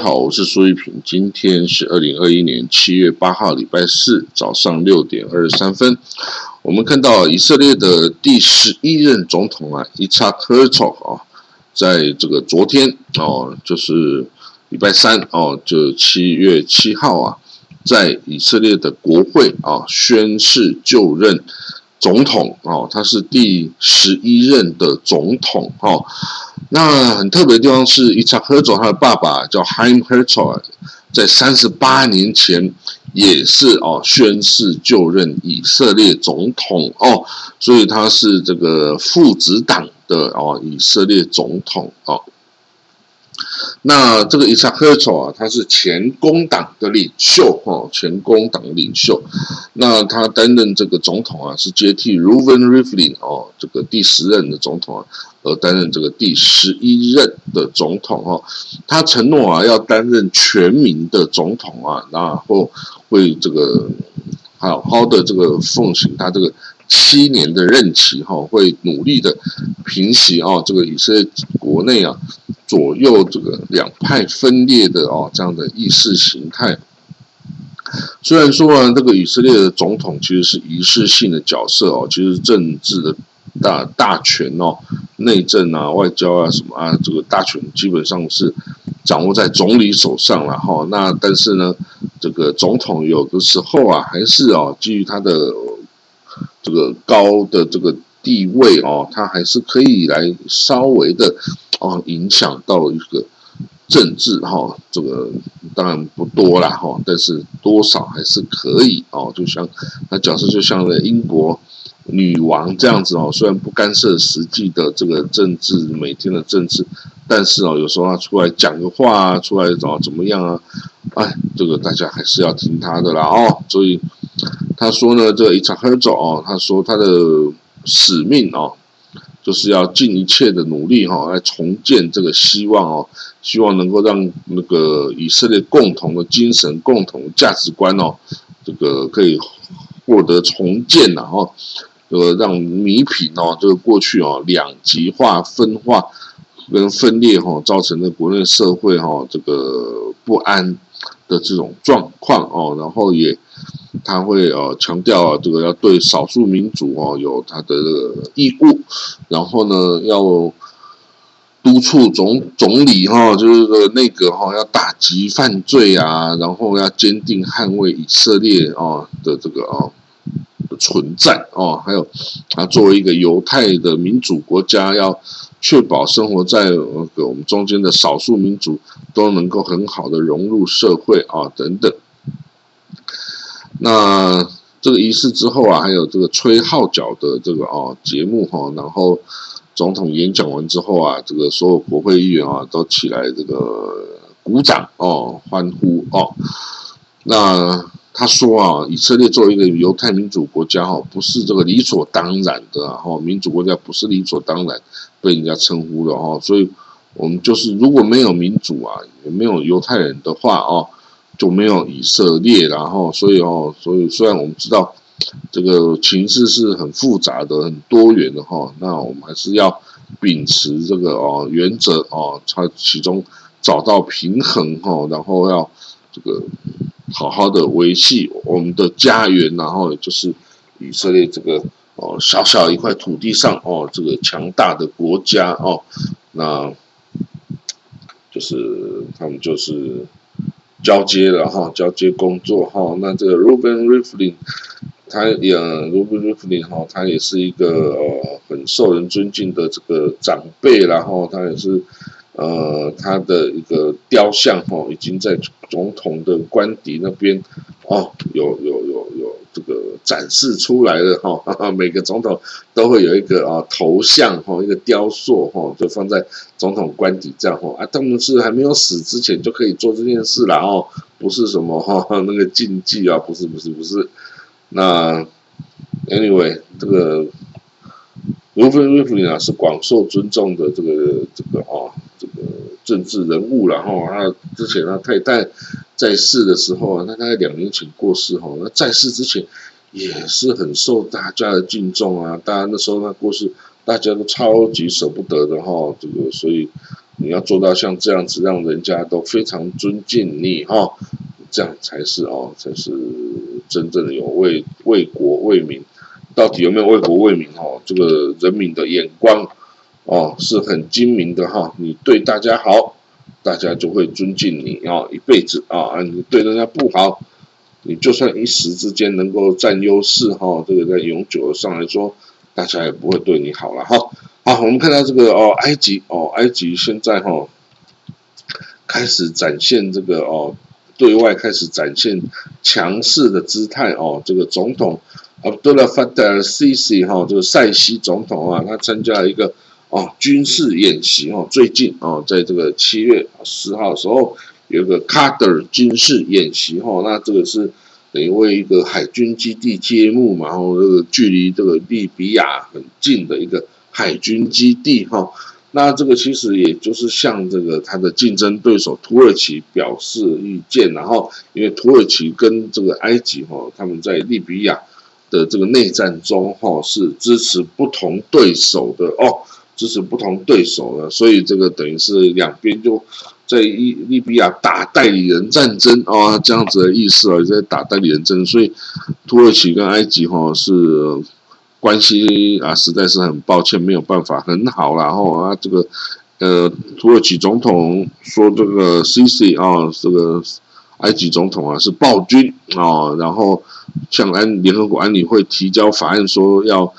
好，我是苏玉平。今天是二零二一年七月八号，礼拜四早上六点二十三分。我们看到以色列的第十一任总统啊，伊查克·赫啊，在这个昨天哦，就是礼拜三哦，就七月七号啊，在以色列的国会啊宣誓就任。总统哦，他是第十一任的总统哦。那很特别的地方是，伊查赫佐他的爸爸叫 Haim Herzog，在三十八年前也是哦宣誓就任以色列总统哦，所以他是这个父子党的哦以色列总统哦。那这个伊萨赫佐啊，他是前工党的领袖哈，前工党领袖。那他担任这个总统啊，是接替 Reuven Rivlin 哦，这个第十任的总统啊，而担任这个第十一任的总统哦。他承诺啊，要担任全民的总统啊，然后会这个好好的这个奉行他这个七年的任期哈，会努力的平息啊这个以色列国内啊。左右这个两派分裂的哦，这样的意识形态。虽然说啊，这个以色列的总统其实是仪式性的角色哦，其实政治的大大权哦，内政啊、外交啊什么啊，这个大权基本上是掌握在总理手上了哈。那但是呢，这个总统有的时候啊，还是哦，基于他的这个高的这个地位哦，他还是可以来稍微的。哦，影响到一个政治哈，这个当然不多了哈，但是多少还是可以哦。就像那角色，就像英国女王这样子哦，虽然不干涉实际的这个政治，每天的政治，但是哦，有时候他出来讲个话，出来怎么怎么样啊？哎，这个大家还是要听他的啦哦。所以他说呢，这一场喝酒哦，他说他的使命哦。就是要尽一切的努力哈，来重建这个希望哦，希望能够让那个以色列共同的精神、共同价值观哦，这个可以获得重建然后，呃，让米品哦，这个过去哦两极化、分化跟分裂哈，造成的国内社会哈这个不安的这种状况哦，然后也。他会呃强调啊这个要对少数民族哦有他的这个义务，然后呢要督促总总理哈就是个内阁哈要打击犯罪啊，然后要坚定捍卫以色列啊的这个啊存在哦，还有他作为一个犹太的民主国家，要确保生活在那个我们中间的少数民族都能够很好的融入社会啊等等。那这个仪式之后啊，还有这个吹号角的这个哦节目哈，然后总统演讲完之后啊，这个所有国会议员啊都起来这个鼓掌哦，欢呼哦。那他说啊，以色列作为一个犹太民主国家哈，不是这个理所当然的哈，民主国家不是理所当然被人家称呼的哈，所以我们就是如果没有民主啊，也没有犹太人的话哦。就没有以色列，然后所以哦，所以虽然我们知道这个情势是很复杂的、很多元的哈，那我们还是要秉持这个哦原则哦，它其中找到平衡哈，然后要这个好好的维系我们的家园，然后就是以色列这个哦小小一块土地上哦这个强大的国家哦，那就是他们就是。交接了哈，交接工作哈。那这个 Ruben Rivlin，他也 Ruben Rivlin 哈，他也是一个呃很受人尊敬的这个长辈，然后他也是呃他的一个雕像哈，已经在总统的官邸那边哦，有有。这个展示出来的哈，每个总统都会有一个啊头像哈，一个雕塑哈，就放在总统官邸这样哈啊，他们是还没有死之前就可以做这件事了哦，不是什么哈 那个禁忌啊，不是不是不是。那 anyway，这个罗芬瑞弗里啊是广受尊重的这个这个啊这个政治人物然后他之前他太太。在世的时候啊，那大概两年前过世哈。那在世之前也是很受大家的敬重啊。当然那时候他过世，大家都超级舍不得的哈。这个所以你要做到像这样子，让人家都非常尊敬你哈，这样才是哦，才是真正的有为为国为民。到底有没有为国为民哈？这个人民的眼光哦是很精明的哈。你对大家好，大家就会尊敬你啊一辈子啊。你对人家不好，你就算一时之间能够占优势哈，这个在永久上来说，大家也不会对你好了哈。好，我们看到这个哦，埃及哦，埃及现在哈开始展现这个哦，对外开始展现强势的姿态哦。这个总统 Abdullah Fattah al-Sisi 哈，这个塞西总统啊，他参加了一个哦军事演习哦。最近哦，在这个七月十号的时候，有一个 Qatar 军事演习哈，那这个是等于为一个海军基地揭幕嘛，然后这个距离这个利比亚很近的一个。海军基地哈，那这个其实也就是向这个他的竞争对手土耳其表示意见，然后因为土耳其跟这个埃及哈，他们在利比亚的这个内战中哈是支持不同对手的哦，支持不同对手的，所以这个等于是两边就在利利比亚打代理人战争啊，这样子的意思啊，在打代理人争，所以土耳其跟埃及哈是。关系啊，实在是很抱歉，没有办法很好然后啊，这个呃，土耳其总统说这个 CC 啊，这个埃及总统啊是暴君啊，然后向安联合国安理会提交法案，说要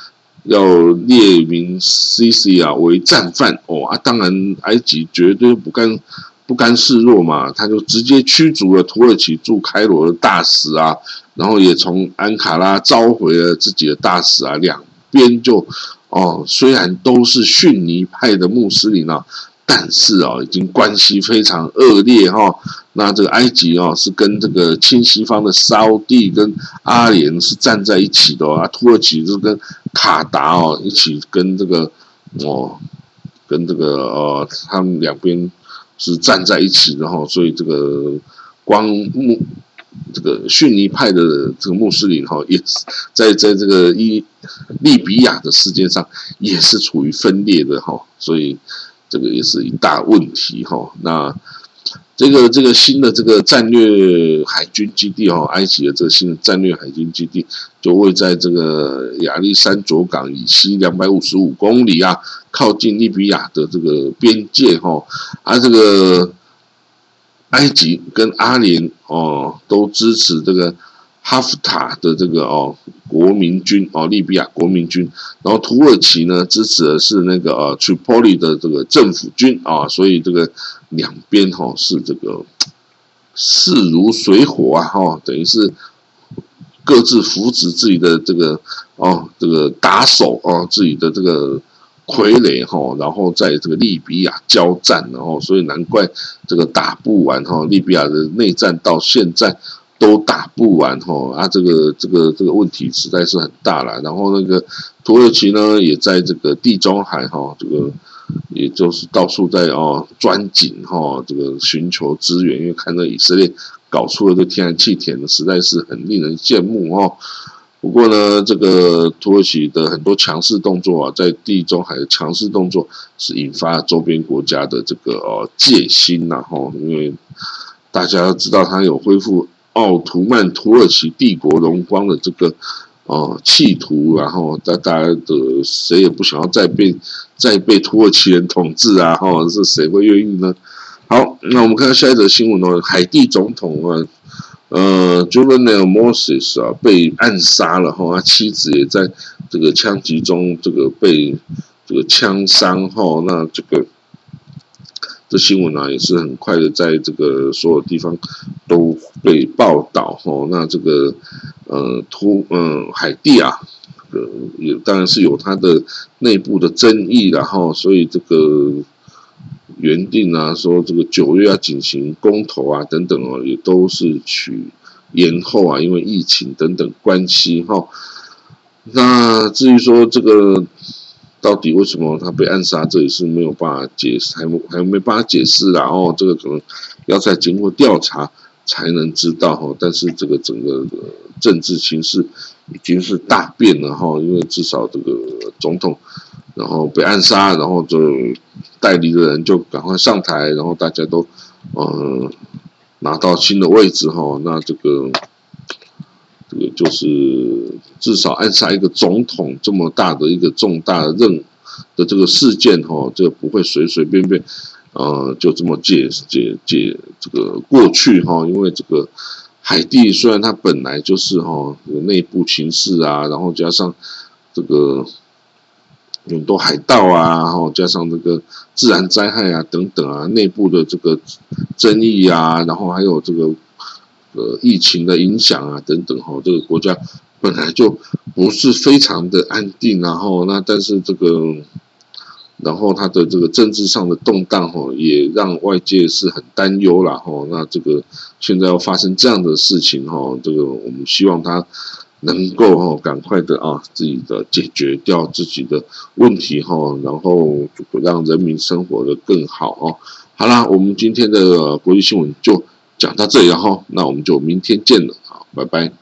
要列明 CC 啊为战犯哦啊，当然埃及绝对不甘不甘示弱嘛，他就直接驱逐了土耳其驻开罗的大使啊。然后也从安卡拉召回了自己的大使啊，两边就哦，虽然都是逊尼派的穆斯林啊，但是啊，已经关系非常恶劣哈。那这个埃及哦，是跟这个亲西方的沙地跟阿联是站在一起的啊，土耳其是跟卡达哦一起跟这个哦，跟这个呃，他们两边是站在一起的哈，所以这个光穆。这个逊尼派的这个穆斯林哈，也在在这个伊利比亚的世界上也是处于分裂的哈，所以这个也是一大问题哈。那这个这个新的这个战略海军基地哈，埃及的这个新的战略海军基地就位在这个亚历山卓港以西两百五十五公里啊，靠近利比亚的这个边界哈，而这个。埃及跟阿联哦都支持这个哈夫塔的这个哦国民军哦利比亚国民军，然后土耳其呢支持的是那个呃 Tripoli 的这个政府军啊，所以这个两边哈是这个势如水火啊哈，等于是各自扶持自己的这个哦这个打手啊自己的这个。傀儡哈，然后在这个利比亚交战，然后所以难怪这个打不完哈，利比亚的内战到现在都打不完哈啊，这个这个这个问题实在是很大了。然后那个土耳其呢，也在这个地中海哈，这个也就是到处在哦钻井哈，这个寻求资源，因为看到以色列搞出了这天然气田呢，实在是很令人羡慕哦。不过呢，这个土耳其的很多强势动作啊，在地中海的强势动作是引发周边国家的这个哦戒心呐哈，因为大家知道，它有恢复奥图曼土耳其帝国荣光的这个哦企图，然后大大家的谁也不想要再被再被土耳其人统治啊哈，是谁会愿意呢？好，那我们看下一则新闻哦，海地总统啊。呃，Juvenal Moses 啊，被暗杀了哈，他妻子也在这个枪击中这个被这个枪伤哈，那这个这新闻啊也是很快的在这个所有地方都被报道哈，那这个呃突嗯海地啊，呃也当然是有它的内部的争议然后所以这个。原定啊，说这个九月要进行公投啊，等等哦，也都是取延后啊，因为疫情等等关系哈。那至于说这个到底为什么他被暗杀，这也是没有办法解释，还还没办法解释啦。哦，这个可能要再经过调查才能知道哈。但是这个整个政治形势已经是大变了哈，因为至少这个总统。然后被暗杀，然后就代理的人就赶快上台，然后大家都嗯拿到新的位置哈，那这个这个就是至少暗杀一个总统这么大的一个重大的任的这个事件哈，这个不会随随便便呃就这么解解解这个过去哈，因为这个海地虽然它本来就是哈内部情势啊，然后加上这个。很多海盗啊，然后加上这个自然灾害啊等等啊，内部的这个争议啊，然后还有这个呃疫情的影响啊等等哈，这个国家本来就不是非常的安定，然后那但是这个，然后他的这个政治上的动荡哈，也让外界是很担忧了哈。那这个现在要发生这样的事情哈，这个我们希望他。能够哈赶快的啊，自己的解决掉自己的问题哈，然后让人民生活的更好哦。好啦，我们今天的国际新闻就讲到这里，然后那我们就明天见了，好，拜拜。